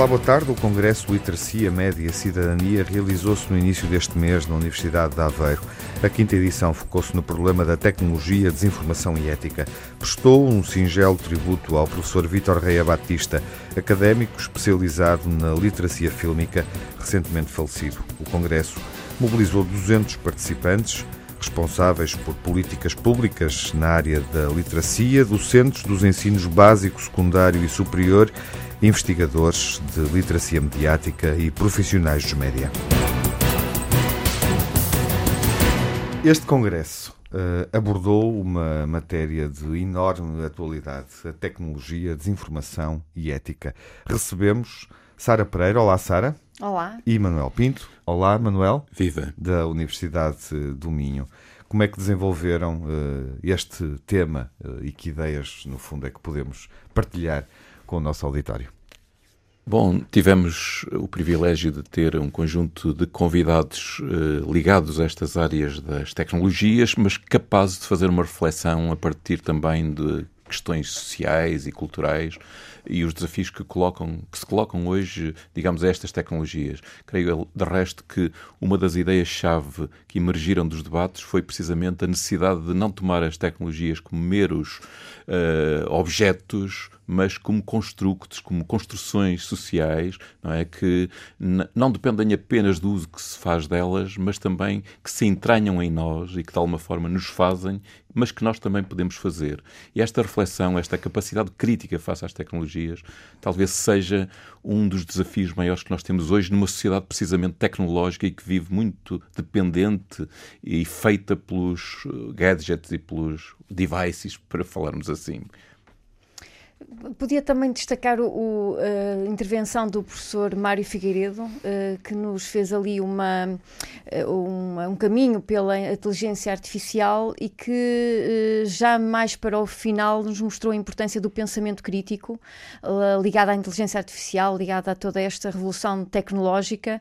Olá, boa tarde. O Congresso Literacia, Média e Cidadania realizou-se no início deste mês na Universidade de Aveiro. A quinta edição focou-se no problema da tecnologia, desinformação e ética. Prestou um singelo tributo ao professor Vítor Reia Batista, académico especializado na literacia fílmica, recentemente falecido. O Congresso mobilizou 200 participantes, responsáveis por políticas públicas na área da literacia, docentes dos ensinos básico, secundário e superior, investigadores de literacia mediática e profissionais dos média. Este congresso uh, abordou uma matéria de enorme atualidade, a tecnologia, desinformação e ética. Recebemos Sara Pereira. Olá, Sara. Olá. E Manuel Pinto. Olá, Manuel. Viva. Da Universidade do Minho. Como é que desenvolveram uh, este tema uh, e que ideias, no fundo, é que podemos partilhar com o nosso auditório? Bom, tivemos o privilégio de ter um conjunto de convidados uh, ligados a estas áreas das tecnologias, mas capazes de fazer uma reflexão a partir também de questões sociais e culturais e os desafios que, colocam, que se colocam hoje, digamos, a estas tecnologias. Creio, de resto, que uma das ideias-chave que emergiram dos debates foi precisamente a necessidade de não tomar as tecnologias como meros uh, objetos mas como construtos, como construções sociais, não é? Que não dependem apenas do uso que se faz delas, mas também que se entranham em nós e que de alguma forma nos fazem, mas que nós também podemos fazer. E esta reflexão, esta capacidade crítica face às tecnologias, talvez seja um dos desafios maiores que nós temos hoje numa sociedade precisamente tecnológica e que vive muito dependente e feita pelos gadgets e pelos devices, para falarmos assim. Podia também destacar o, a intervenção do professor Mário Figueiredo, uh, que nos fez ali uh, uma, um caminho pela inteligência artificial e que já mais para o final nos mostrou a importância do pensamento crítico ligado à inteligência artificial, ligado a toda esta revolução tecnológica,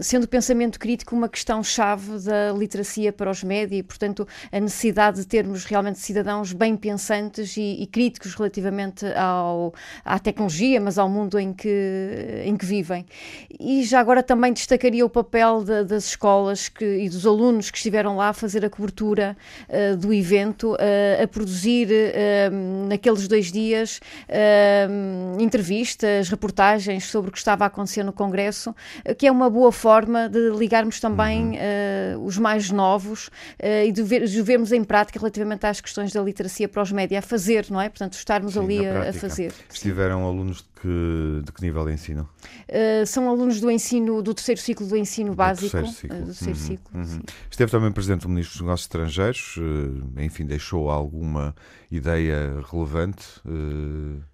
sendo o pensamento crítico uma questão-chave da literacia para os médias e, portanto, a necessidade de termos realmente cidadãos bem pensantes e, e críticos relativamente relativamente ao, à tecnologia, mas ao mundo em que, em que vivem. E já agora também destacaria o papel de, das escolas que, e dos alunos que estiveram lá a fazer a cobertura uh, do evento, uh, a produzir uh, naqueles dois dias entrevistas, reportagens sobre o que estava a acontecer no Congresso, que é uma boa forma de ligarmos também uhum. os mais novos e de, ver, de vermos em prática relativamente às questões da literacia para os média a fazer, não é? Portanto, estarmos Sim, ali a, a, fazer. Estiveram Sim. alunos de que, de que nível de ensino? Uh, são alunos do ensino, do terceiro ciclo do ensino do básico. Terceiro ciclo. Uh, do terceiro uhum, ciclo uhum. Esteve também presente o Ministro dos Negócios Estrangeiros, uh, enfim, deixou alguma ideia relevante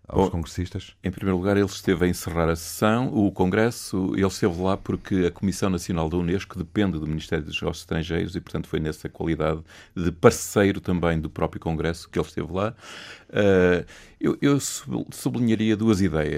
aos Bom, congressistas? Em primeiro lugar, ele esteve a encerrar a sessão, o Congresso, ele esteve lá porque a Comissão Nacional da Unesco depende do Ministério dos Negócios Estrangeiros e, portanto, foi nessa qualidade de parceiro também do próprio Congresso que ele esteve lá. Uh, eu, eu sublinharia duas ideias.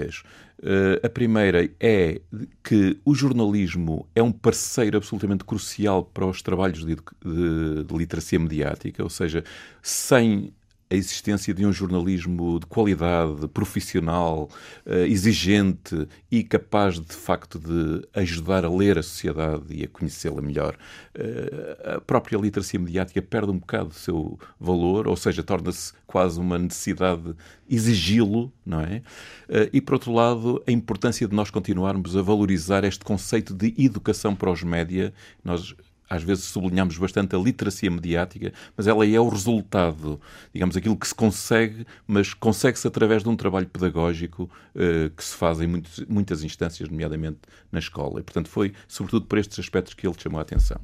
Uh, a primeira é que o jornalismo é um parceiro absolutamente crucial para os trabalhos de, de, de literacia mediática, ou seja, sem a existência de um jornalismo de qualidade, profissional, uh, exigente e capaz de facto de ajudar a ler a sociedade e a conhecê-la melhor. Uh, a própria literacia mediática perde um bocado o seu valor, ou seja, torna-se quase uma necessidade exigi-lo, não é? Uh, e por outro lado, a importância de nós continuarmos a valorizar este conceito de educação para os média. Nós às vezes sublinhamos bastante a literacia mediática, mas ela é o resultado, digamos, aquilo que se consegue, mas consegue-se através de um trabalho pedagógico uh, que se faz em muitos, muitas instâncias, nomeadamente na escola. E, portanto, foi sobretudo por estes aspectos que ele chamou a atenção.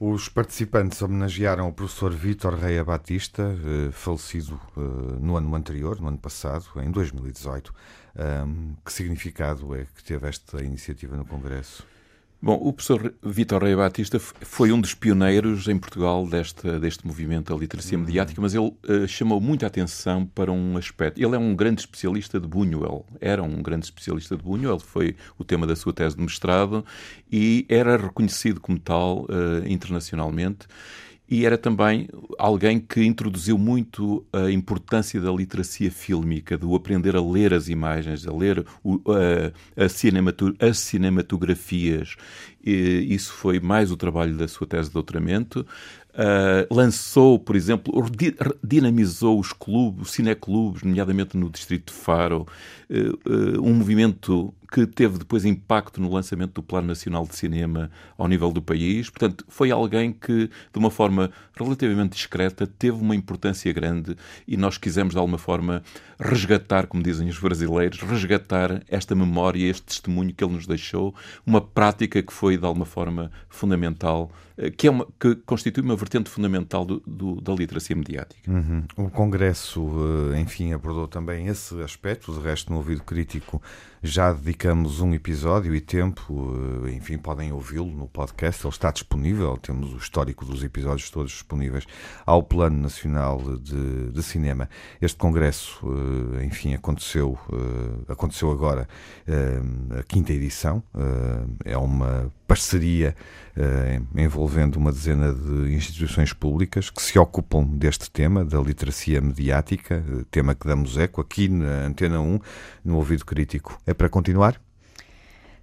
Os participantes homenagearam o professor Vítor Reia Batista, uh, falecido uh, no ano anterior, no ano passado, em 2018. Um, que significado é que teve esta iniciativa no Congresso? Bom, o professor Vitor Rei Batista foi um dos pioneiros em Portugal deste, deste movimento da literacia uhum. mediática, mas ele uh, chamou muita atenção para um aspecto. Ele é um grande especialista de Buñuel, era um grande especialista de Buñuel, foi o tema da sua tese de mestrado e era reconhecido como tal uh, internacionalmente. E era também alguém que introduziu muito a importância da literacia fílmica, do aprender a ler as imagens, a ler o, a, a cinematu as cinematografias. Isso foi mais o trabalho da sua tese de doutoramento. Uh, lançou, por exemplo, dinamizou os clubes, os cineclubes, nomeadamente no Distrito de Faro, uh, uh, um movimento que teve depois impacto no lançamento do Plano Nacional de Cinema ao nível do país. Portanto, foi alguém que, de uma forma relativamente discreta, teve uma importância grande e nós quisemos, de alguma forma, resgatar, como dizem os brasileiros, resgatar esta memória, este testemunho que ele nos deixou, uma prática que foi, de alguma forma, fundamental que, é uma, que constitui uma vertente fundamental do, do, da literacia mediática. Uhum. O Congresso, eh, enfim, abordou também esse aspecto, de resto, no ouvido crítico, já dedicamos um episódio e tempo, eh, enfim, podem ouvi-lo no podcast, ele está disponível, temos o histórico dos episódios todos disponíveis ao Plano Nacional de, de Cinema. Este Congresso, eh, enfim, aconteceu, aconteceu agora a quinta edição, é uma parceria eh, envolvendo uma dezena de instituições públicas que se ocupam deste tema, da literacia mediática, eh, tema que damos eco aqui na Antena 1, no Ouvido Crítico. É para continuar?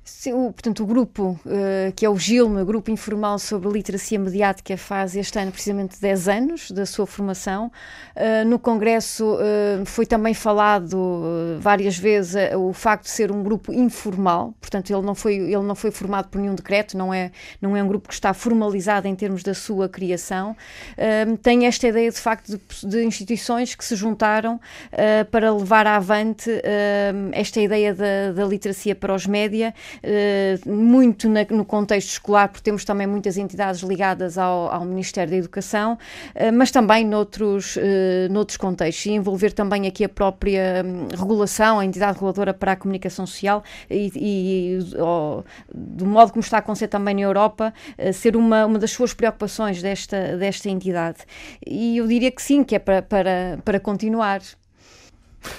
Sim, o, portanto, o grupo, uh, que é o GILMA, Grupo Informal sobre Literacia Mediática, faz este ano precisamente 10 anos da sua formação. Uh, no Congresso uh, foi também falado várias vezes o facto de ser um grupo informal, portanto, ele não, foi, ele não foi formado por nenhum decreto, não é, não é um grupo que está formalizado em termos da sua criação. tem esta ideia, de facto, de, de instituições que se juntaram para levar avante esta ideia da, da literacia para os média eh, muito na, no contexto escolar, porque temos também muitas entidades ligadas ao, ao Ministério da Educação, uh, mas também noutros, uh, noutros contextos, e envolver também aqui a própria um, regulação, a entidade reguladora para a comunicação social e, e do modo como está a acontecer também na Europa, ser uma, uma das suas preocupações desta, desta entidade. E eu diria que sim, que é para, para, para continuar.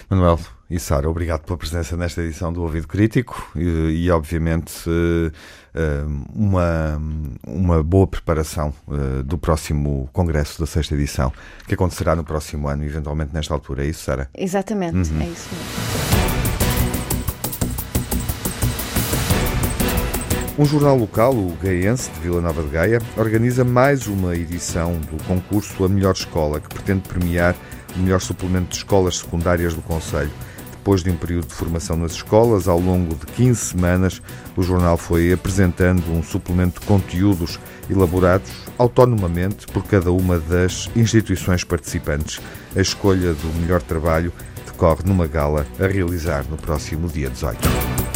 Manuel e Sara, obrigado pela presença nesta edição do Ouvido Crítico e, e obviamente, eh, eh, uma, uma boa preparação eh, do próximo Congresso da sexta edição, que acontecerá no próximo ano, eventualmente nesta altura. É isso, Sara? Exatamente, uhum. é isso mesmo. Um jornal local, o Gaiense de Vila Nova de Gaia, organiza mais uma edição do concurso A Melhor Escola, que pretende premiar o melhor suplemento de escolas secundárias do Conselho. Depois de um período de formação nas escolas, ao longo de 15 semanas, o jornal foi apresentando um suplemento de conteúdos elaborados autonomamente por cada uma das instituições participantes. A escolha do melhor trabalho decorre numa gala a realizar no próximo dia 18.